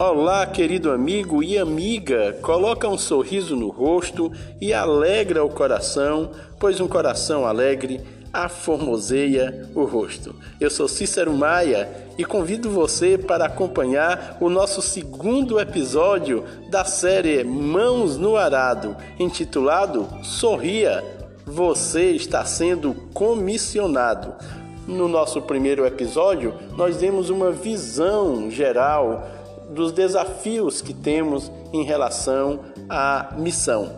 Olá, querido amigo e amiga, coloca um sorriso no rosto e alegra o coração, pois um coração alegre aformoseia o rosto. Eu sou Cícero Maia e convido você para acompanhar o nosso segundo episódio da série Mãos no Arado, intitulado Sorria, você está sendo comissionado. No nosso primeiro episódio, nós demos uma visão geral dos desafios que temos em relação à missão.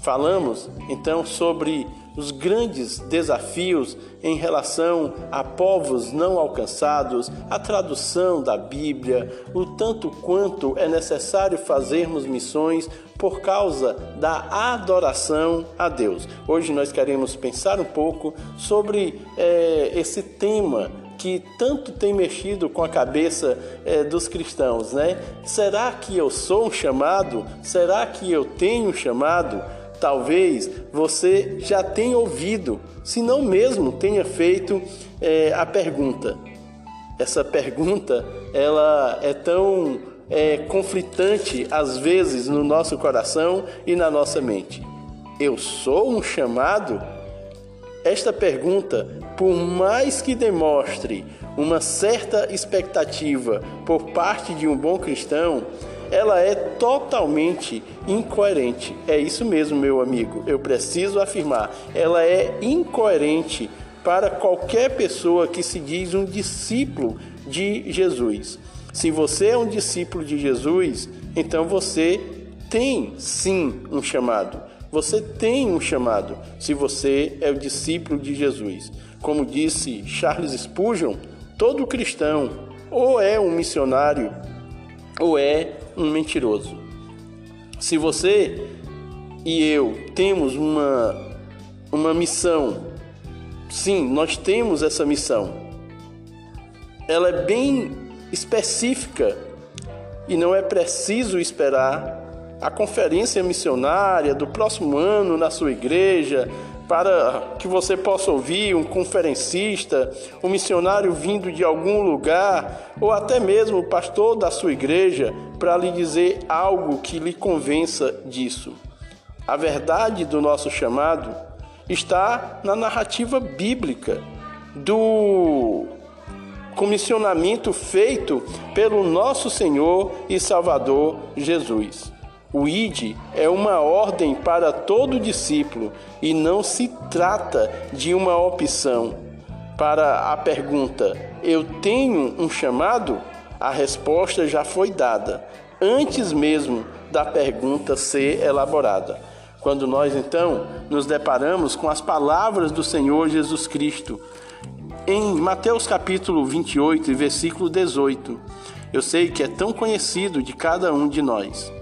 Falamos então sobre os grandes desafios em relação a povos não alcançados, a tradução da Bíblia, o tanto quanto é necessário fazermos missões por causa da adoração a Deus. Hoje nós queremos pensar um pouco sobre é, esse tema que tanto tem mexido com a cabeça é, dos cristãos, né? Será que eu sou um chamado? Será que eu tenho um chamado? Talvez você já tenha ouvido, se não mesmo tenha feito é, a pergunta. Essa pergunta ela é tão é, conflitante às vezes no nosso coração e na nossa mente. Eu sou um chamado? Esta pergunta, por mais que demonstre uma certa expectativa por parte de um bom cristão, ela é totalmente incoerente. É isso mesmo, meu amigo. Eu preciso afirmar, ela é incoerente para qualquer pessoa que se diz um discípulo de Jesus. Se você é um discípulo de Jesus, então você tem sim um chamado. Você tem um chamado se você é o discípulo de Jesus. Como disse Charles Spurgeon, todo cristão ou é um missionário ou é um mentiroso. Se você e eu temos uma, uma missão, sim, nós temos essa missão. Ela é bem específica e não é preciso esperar a conferência missionária do próximo ano na sua igreja, para que você possa ouvir um conferencista, um missionário vindo de algum lugar, ou até mesmo o pastor da sua igreja, para lhe dizer algo que lhe convença disso. A verdade do nosso chamado está na narrativa bíblica do comissionamento feito pelo nosso Senhor e Salvador Jesus. O ID é uma ordem para todo discípulo e não se trata de uma opção. Para a pergunta: Eu tenho um chamado? A resposta já foi dada, antes mesmo da pergunta ser elaborada. Quando nós então nos deparamos com as palavras do Senhor Jesus Cristo, em Mateus capítulo 28, versículo 18, eu sei que é tão conhecido de cada um de nós.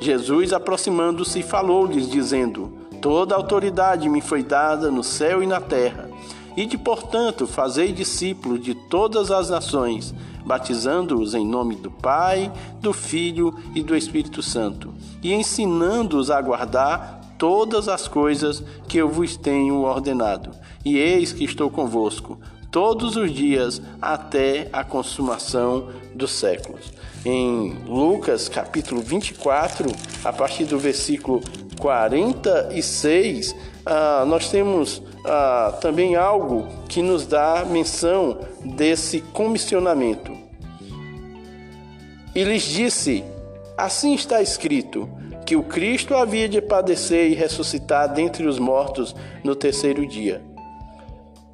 Jesus, aproximando-se, falou-lhes, dizendo: Toda autoridade me foi dada no céu e na terra. E de portanto, fazei discípulos de todas as nações, batizando-os em nome do Pai, do Filho e do Espírito Santo, e ensinando-os a guardar todas as coisas que eu vos tenho ordenado. E eis que estou convosco todos os dias até a consumação dos séculos. Em Lucas capítulo 24, a partir do versículo 46, ah, nós temos ah, também algo que nos dá menção desse comissionamento. E lhes disse: Assim está escrito, que o Cristo havia de padecer e ressuscitar dentre os mortos no terceiro dia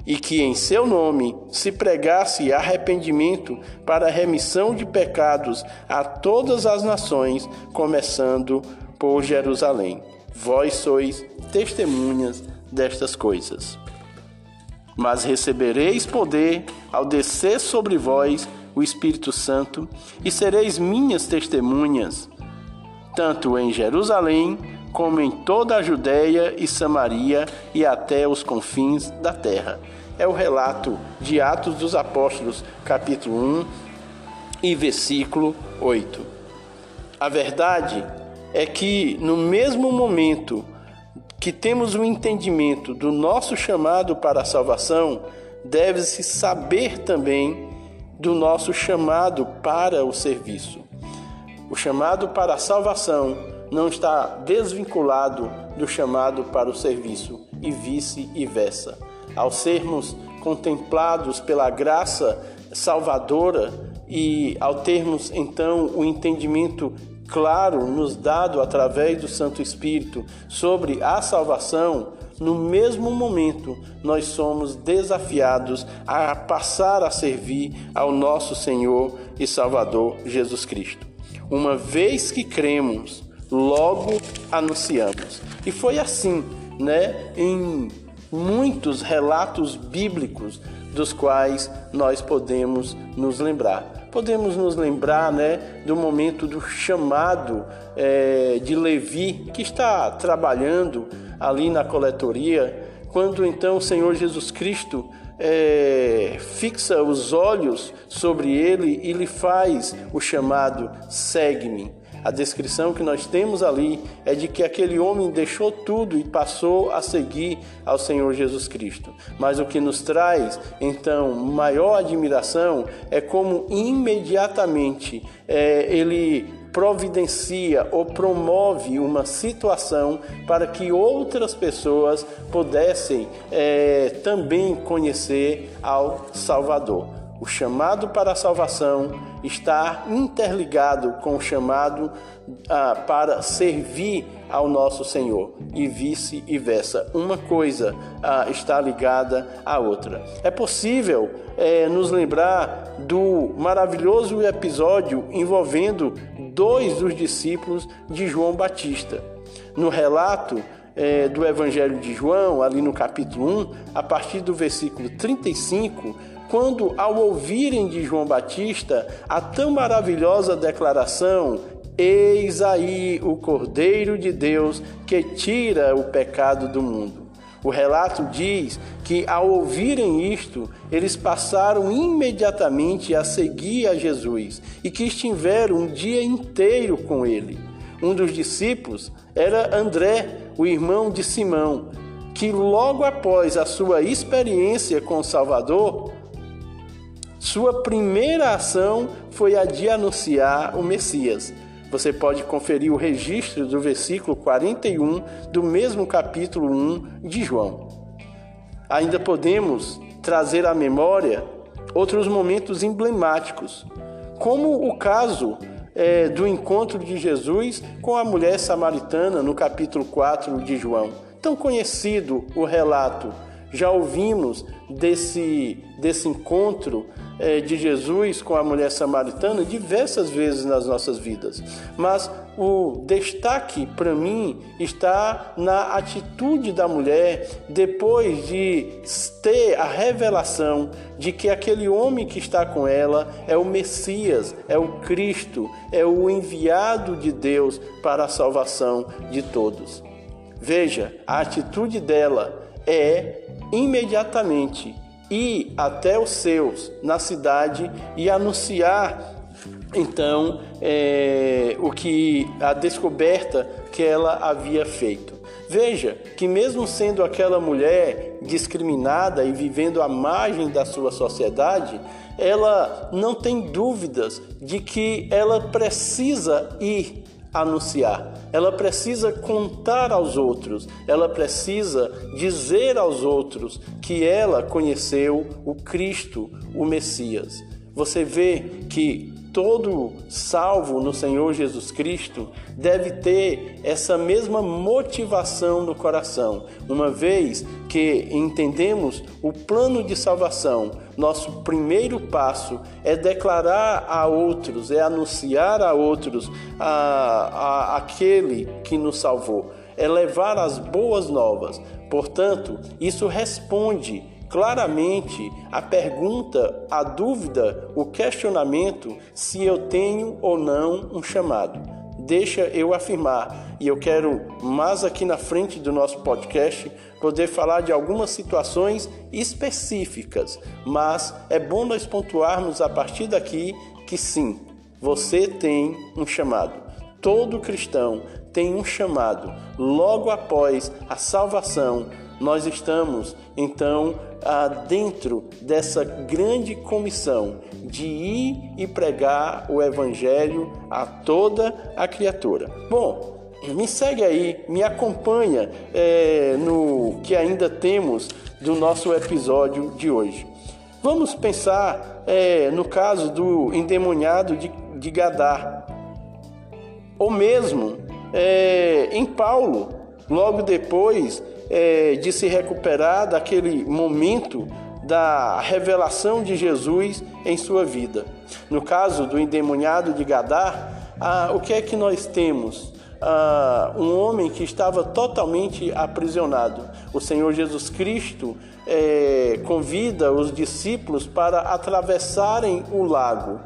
e que em seu nome se pregasse arrependimento para remissão de pecados a todas as nações, começando por Jerusalém. Vós sois testemunhas destas coisas. Mas recebereis poder ao descer sobre vós o Espírito Santo, e sereis minhas testemunhas, tanto em Jerusalém, como em toda a Judéia e Samaria e até os confins da terra. É o relato de Atos dos Apóstolos, capítulo 1 e versículo 8. A verdade é que no mesmo momento que temos o entendimento do nosso chamado para a salvação, deve-se saber também do nosso chamado para o serviço. O chamado para a salvação não está desvinculado do chamado para o serviço e vice-versa. Ao sermos contemplados pela graça salvadora e ao termos então o entendimento claro nos dado através do Santo Espírito sobre a salvação, no mesmo momento nós somos desafiados a passar a servir ao nosso Senhor e Salvador Jesus Cristo. Uma vez que cremos, logo anunciamos. E foi assim, né, em muitos relatos bíblicos dos quais nós podemos nos lembrar. Podemos nos lembrar né, do momento do chamado é, de Levi, que está trabalhando ali na coletoria, quando então o Senhor Jesus Cristo é, fixa os olhos sobre ele e lhe faz o chamado: segue-me. A descrição que nós temos ali é de que aquele homem deixou tudo e passou a seguir ao Senhor Jesus Cristo. Mas o que nos traz, então, maior admiração é como imediatamente é, ele providencia ou promove uma situação para que outras pessoas pudessem é, também conhecer ao Salvador. O chamado para a salvação está interligado com o chamado ah, para servir ao nosso Senhor e vice-versa. Uma coisa ah, está ligada à outra. É possível é, nos lembrar do maravilhoso episódio envolvendo dois dos discípulos de João Batista. No relato é, do Evangelho de João, ali no capítulo 1, a partir do versículo 35, quando, ao ouvirem de João Batista a tão maravilhosa declaração: Eis aí o Cordeiro de Deus que tira o pecado do mundo. O relato diz que, ao ouvirem isto, eles passaram imediatamente a seguir a Jesus e que estiveram um dia inteiro com ele. Um dos discípulos era André, o irmão de Simão, que logo após a sua experiência com o Salvador, sua primeira ação foi a de anunciar o Messias. Você pode conferir o registro do versículo 41 do mesmo capítulo 1 de João. Ainda podemos trazer à memória outros momentos emblemáticos, como o caso é, do encontro de Jesus com a mulher samaritana no capítulo 4 de João. Tão conhecido o relato, já ouvimos desse, desse encontro é, de Jesus com a mulher samaritana diversas vezes nas nossas vidas, mas o destaque para mim está na atitude da mulher depois de ter a revelação de que aquele homem que está com ela é o Messias, é o Cristo, é o enviado de Deus para a salvação de todos. Veja, a atitude dela é imediatamente ir até os seus na cidade e anunciar então é, o que a descoberta que ela havia feito. Veja que mesmo sendo aquela mulher discriminada e vivendo à margem da sua sociedade, ela não tem dúvidas de que ela precisa ir anunciar, ela precisa contar aos outros, ela precisa dizer aos outros que ela conheceu o Cristo, o Messias. Você vê que todo salvo no Senhor Jesus Cristo deve ter essa mesma motivação no coração, uma vez que entendemos o plano de salvação. Nosso primeiro passo é declarar a outros, é anunciar a outros a, a, aquele que nos salvou, é levar as boas novas. Portanto, isso responde claramente a pergunta, a dúvida, o questionamento se eu tenho ou não um chamado. Deixa eu afirmar, e eu quero mais aqui na frente do nosso podcast poder falar de algumas situações específicas, mas é bom nós pontuarmos a partir daqui que sim, você tem um chamado. Todo cristão tem um chamado logo após a salvação nós estamos então dentro dessa grande comissão de ir e pregar o Evangelho a toda a criatura. Bom, me segue aí, me acompanha é, no que ainda temos do nosso episódio de hoje. Vamos pensar é, no caso do endemoniado de, de ou mesmo é, em Paulo, logo depois é, de se recuperar daquele momento da revelação de Jesus em sua vida. No caso do endemoniado de Gadar, ah, o que é que nós temos? Ah, um homem que estava totalmente aprisionado. O Senhor Jesus Cristo é, convida os discípulos para atravessarem o lago.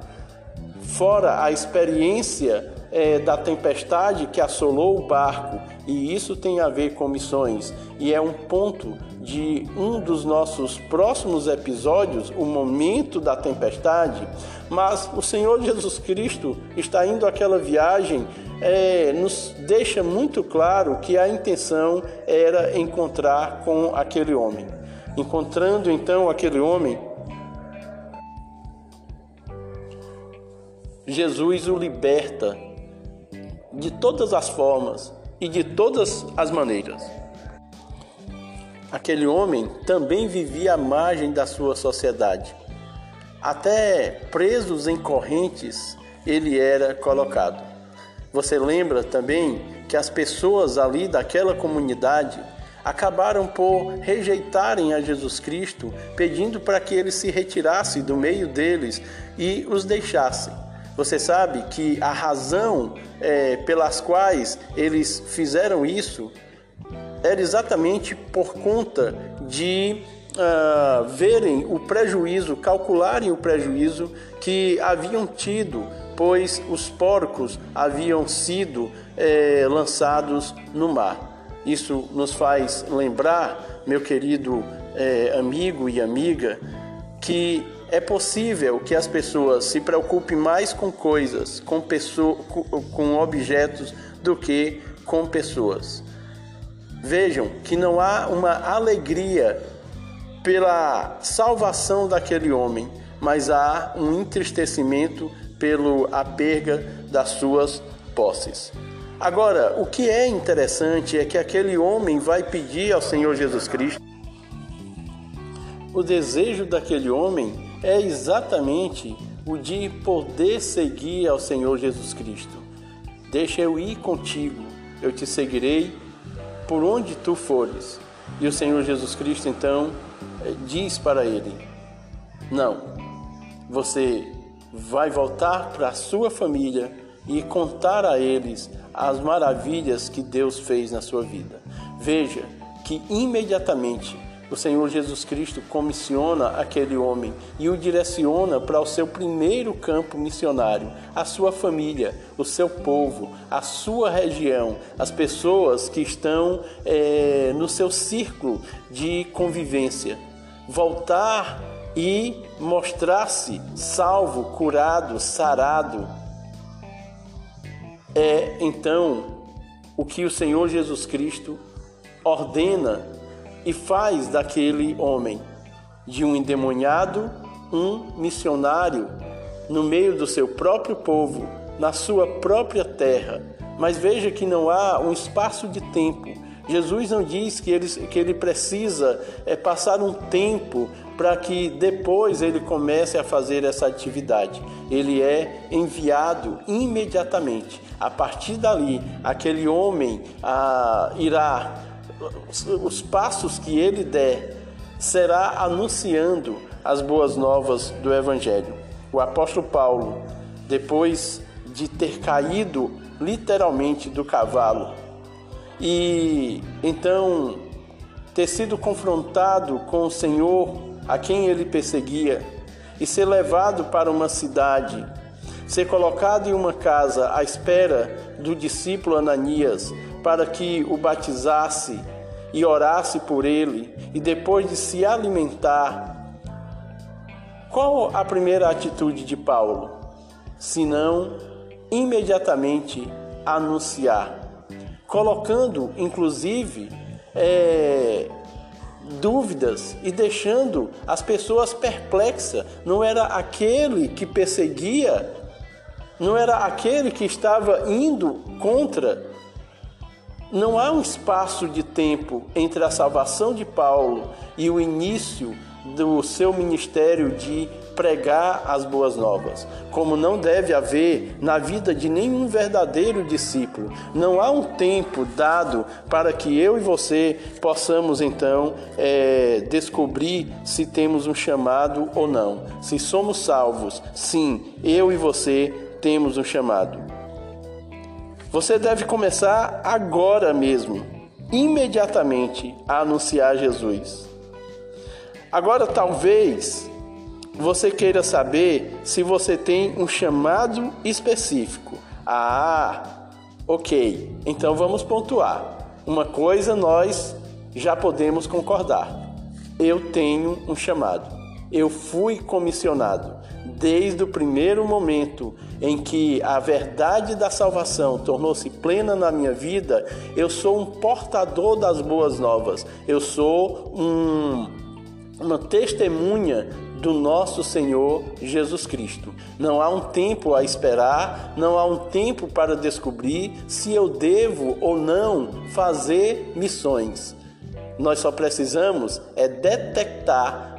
Fora a experiência é, da tempestade que assolou o barco, e isso tem a ver com missões, e é um ponto de um dos nossos próximos episódios, o momento da tempestade. Mas o Senhor Jesus Cristo está indo aquela viagem, é, nos deixa muito claro que a intenção era encontrar com aquele homem. Encontrando então aquele homem, Jesus o liberta de todas as formas e de todas as maneiras. Aquele homem também vivia à margem da sua sociedade. Até presos em correntes ele era colocado. Você lembra também que as pessoas ali daquela comunidade acabaram por rejeitarem a Jesus Cristo, pedindo para que ele se retirasse do meio deles e os deixasse. Você sabe que a razão é, pelas quais eles fizeram isso era exatamente por conta de uh, verem o prejuízo, calcularem o prejuízo que haviam tido, pois os porcos haviam sido é, lançados no mar. Isso nos faz lembrar, meu querido é, amigo e amiga, que é possível que as pessoas se preocupem mais com coisas, com, pessoa, com objetos, do que com pessoas. Vejam que não há uma alegria pela salvação daquele homem, mas há um entristecimento pela perda das suas posses. Agora, o que é interessante é que aquele homem vai pedir ao Senhor Jesus Cristo. O desejo daquele homem é exatamente o de poder seguir ao Senhor Jesus Cristo. Deixa eu ir contigo, eu te seguirei por onde tu fores. E o Senhor Jesus Cristo então eh, diz para ele: Não, você vai voltar para a sua família e contar a eles as maravilhas que Deus fez na sua vida. Veja que imediatamente o Senhor Jesus Cristo comissiona aquele homem e o direciona para o seu primeiro campo missionário, a sua família, o seu povo, a sua região, as pessoas que estão é, no seu círculo de convivência. Voltar e mostrar-se salvo, curado, sarado. É então o que o Senhor Jesus Cristo ordena e faz daquele homem, de um endemoniado, um missionário no meio do seu próprio povo, na sua própria terra. Mas veja que não há um espaço de tempo. Jesus não diz que ele, que ele precisa é, passar um tempo para que depois ele comece a fazer essa atividade. Ele é enviado imediatamente. A partir dali, aquele homem ah, irá os passos que ele der será anunciando as boas novas do Evangelho. O apóstolo Paulo, depois de ter caído literalmente do cavalo e então ter sido confrontado com o Senhor a quem ele perseguia e ser levado para uma cidade, ser colocado em uma casa à espera do discípulo Ananias para que o batizasse e orasse por ele, e depois de se alimentar, qual a primeira atitude de Paulo? Senão imediatamente anunciar, colocando inclusive é, dúvidas e deixando as pessoas perplexas. Não era aquele que perseguia, não era aquele que estava indo contra. Não há um espaço de tempo entre a salvação de Paulo e o início do seu ministério de pregar as boas novas, como não deve haver na vida de nenhum verdadeiro discípulo. Não há um tempo dado para que eu e você possamos então é, descobrir se temos um chamado ou não. Se somos salvos, sim, eu e você temos um chamado. Você deve começar agora mesmo, imediatamente, a anunciar Jesus. Agora, talvez você queira saber se você tem um chamado específico. Ah, ok. Então vamos pontuar. Uma coisa nós já podemos concordar. Eu tenho um chamado. Eu fui comissionado. Desde o primeiro momento em que a verdade da salvação tornou-se plena na minha vida, eu sou um portador das boas novas. Eu sou um, uma testemunha do nosso Senhor Jesus Cristo. Não há um tempo a esperar, não há um tempo para descobrir se eu devo ou não fazer missões. Nós só precisamos é detectar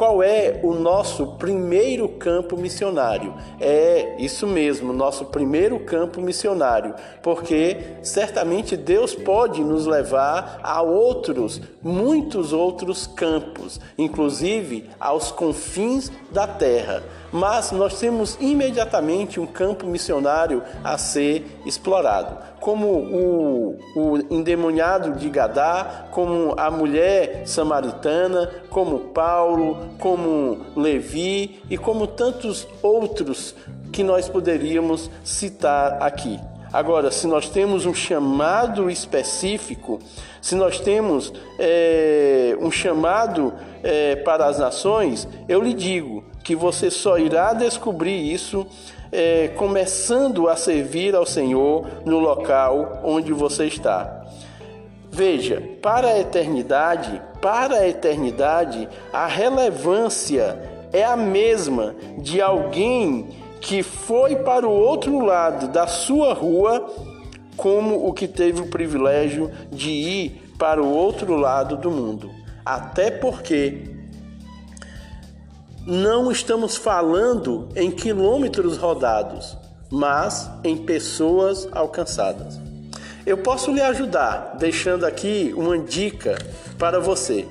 qual é o nosso primeiro campo missionário? É isso mesmo, nosso primeiro campo missionário, porque certamente Deus pode nos levar a outros, muitos outros campos, inclusive aos confins da terra mas nós temos imediatamente um campo missionário a ser explorado, como o, o endemoniado de Gadá, como a mulher samaritana, como Paulo, como Levi e como tantos outros que nós poderíamos citar aqui. Agora, se nós temos um chamado específico, se nós temos é, um chamado é, para as nações, eu lhe digo que você só irá descobrir isso é, começando a servir ao Senhor no local onde você está. Veja, para a eternidade, para a eternidade, a relevância é a mesma de alguém que foi para o outro lado da sua rua, como o que teve o privilégio de ir para o outro lado do mundo. Até porque não estamos falando em quilômetros rodados, mas em pessoas alcançadas. Eu posso lhe ajudar deixando aqui uma dica para você.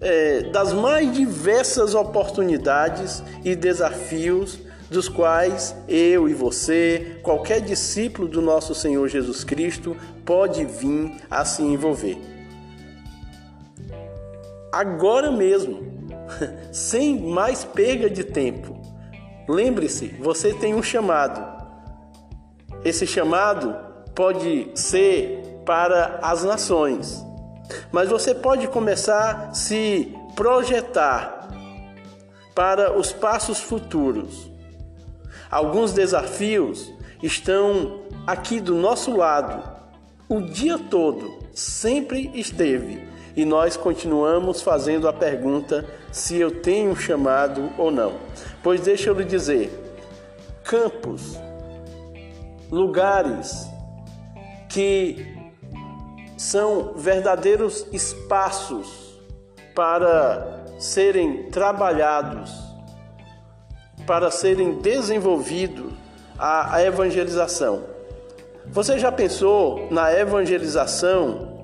É, das mais diversas oportunidades e desafios dos quais eu e você, qualquer discípulo do nosso Senhor Jesus Cristo, pode vir a se envolver. Agora mesmo, sem mais perda de tempo, lembre-se: você tem um chamado. Esse chamado pode ser para as nações, mas você pode começar a se projetar para os passos futuros. Alguns desafios estão aqui do nosso lado o dia todo, sempre esteve, e nós continuamos fazendo a pergunta se eu tenho chamado ou não. Pois deixa eu lhe dizer, campos, lugares que são verdadeiros espaços para serem trabalhados para serem desenvolvidos a, evangelização. Você já pensou na evangelização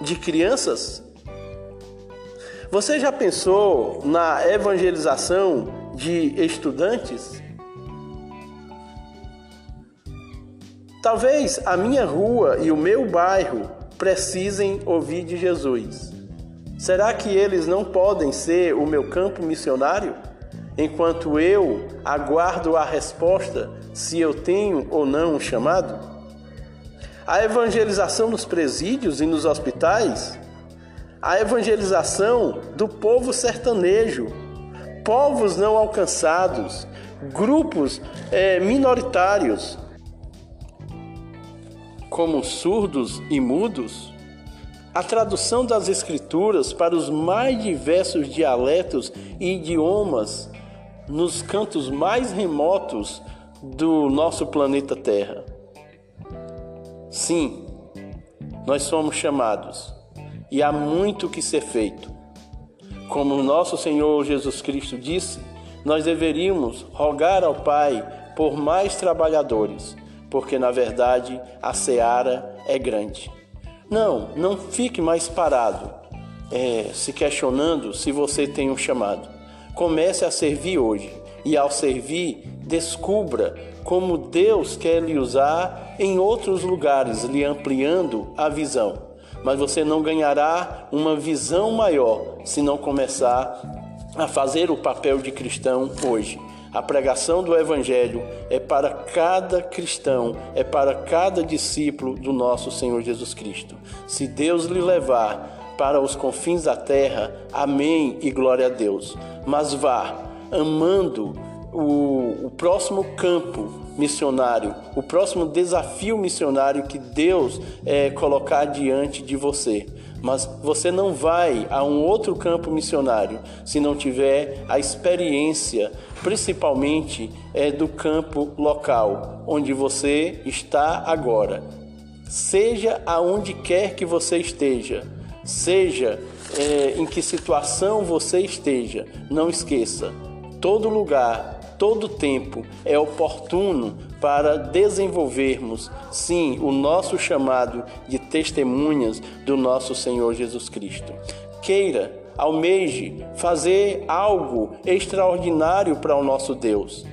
de crianças? Você já pensou na evangelização de estudantes? Talvez a minha rua e o meu bairro precisem ouvir de Jesus. Será que eles não podem ser o meu campo missionário? Enquanto eu aguardo a resposta se eu tenho ou não um chamado? A evangelização nos presídios e nos hospitais? A evangelização do povo sertanejo, povos não alcançados, grupos é, minoritários, como surdos e mudos? a tradução das Escrituras para os mais diversos dialetos e idiomas nos cantos mais remotos do nosso planeta Terra. Sim, nós somos chamados e há muito que ser feito. Como nosso Senhor Jesus Cristo disse, nós deveríamos rogar ao Pai por mais trabalhadores, porque na verdade a seara é grande. Não, não fique mais parado, é, se questionando se você tem um chamado. Comece a servir hoje e, ao servir, descubra como Deus quer lhe usar em outros lugares, lhe ampliando a visão. Mas você não ganhará uma visão maior se não começar a fazer o papel de cristão hoje. A pregação do Evangelho é para cada cristão, é para cada discípulo do nosso Senhor Jesus Cristo. Se Deus lhe levar para os confins da terra, amém e glória a Deus. Mas vá amando o, o próximo campo missionário, o próximo desafio missionário que Deus é, colocar diante de você. Mas você não vai a um outro campo missionário se não tiver a experiência, principalmente é, do campo local, onde você está agora. Seja aonde quer que você esteja, seja é, em que situação você esteja, não esqueça, todo lugar todo tempo é oportuno para desenvolvermos, sim, o nosso chamado de testemunhas do nosso Senhor Jesus Cristo. Queira, almeje fazer algo extraordinário para o nosso Deus.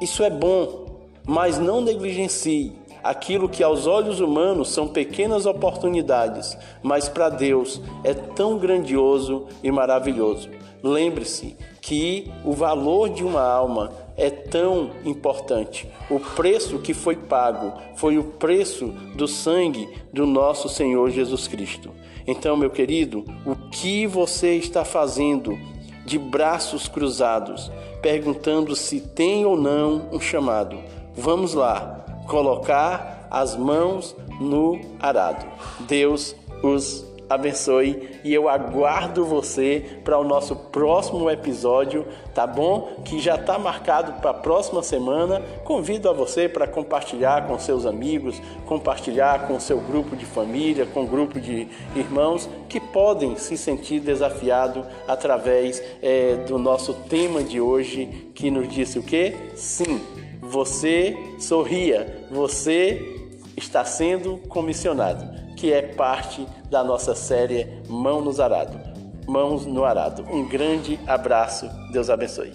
Isso é bom, mas não negligencie aquilo que aos olhos humanos são pequenas oportunidades, mas para Deus é tão grandioso e maravilhoso. Lembre-se que o valor de uma alma é tão importante. O preço que foi pago foi o preço do sangue do nosso Senhor Jesus Cristo. Então, meu querido, o que você está fazendo de braços cruzados, perguntando se tem ou não um chamado? Vamos lá, colocar as mãos no arado. Deus os abençoe e eu aguardo você para o nosso próximo episódio, tá bom? Que já está marcado para a próxima semana. Convido a você para compartilhar com seus amigos, compartilhar com seu grupo de família, com grupo de irmãos que podem se sentir desafiados através é, do nosso tema de hoje, que nos disse o que? Sim, você sorria, você está sendo comissionado que é parte da nossa série Mão nos Arado. Mãos no Arado. Um grande abraço. Deus abençoe.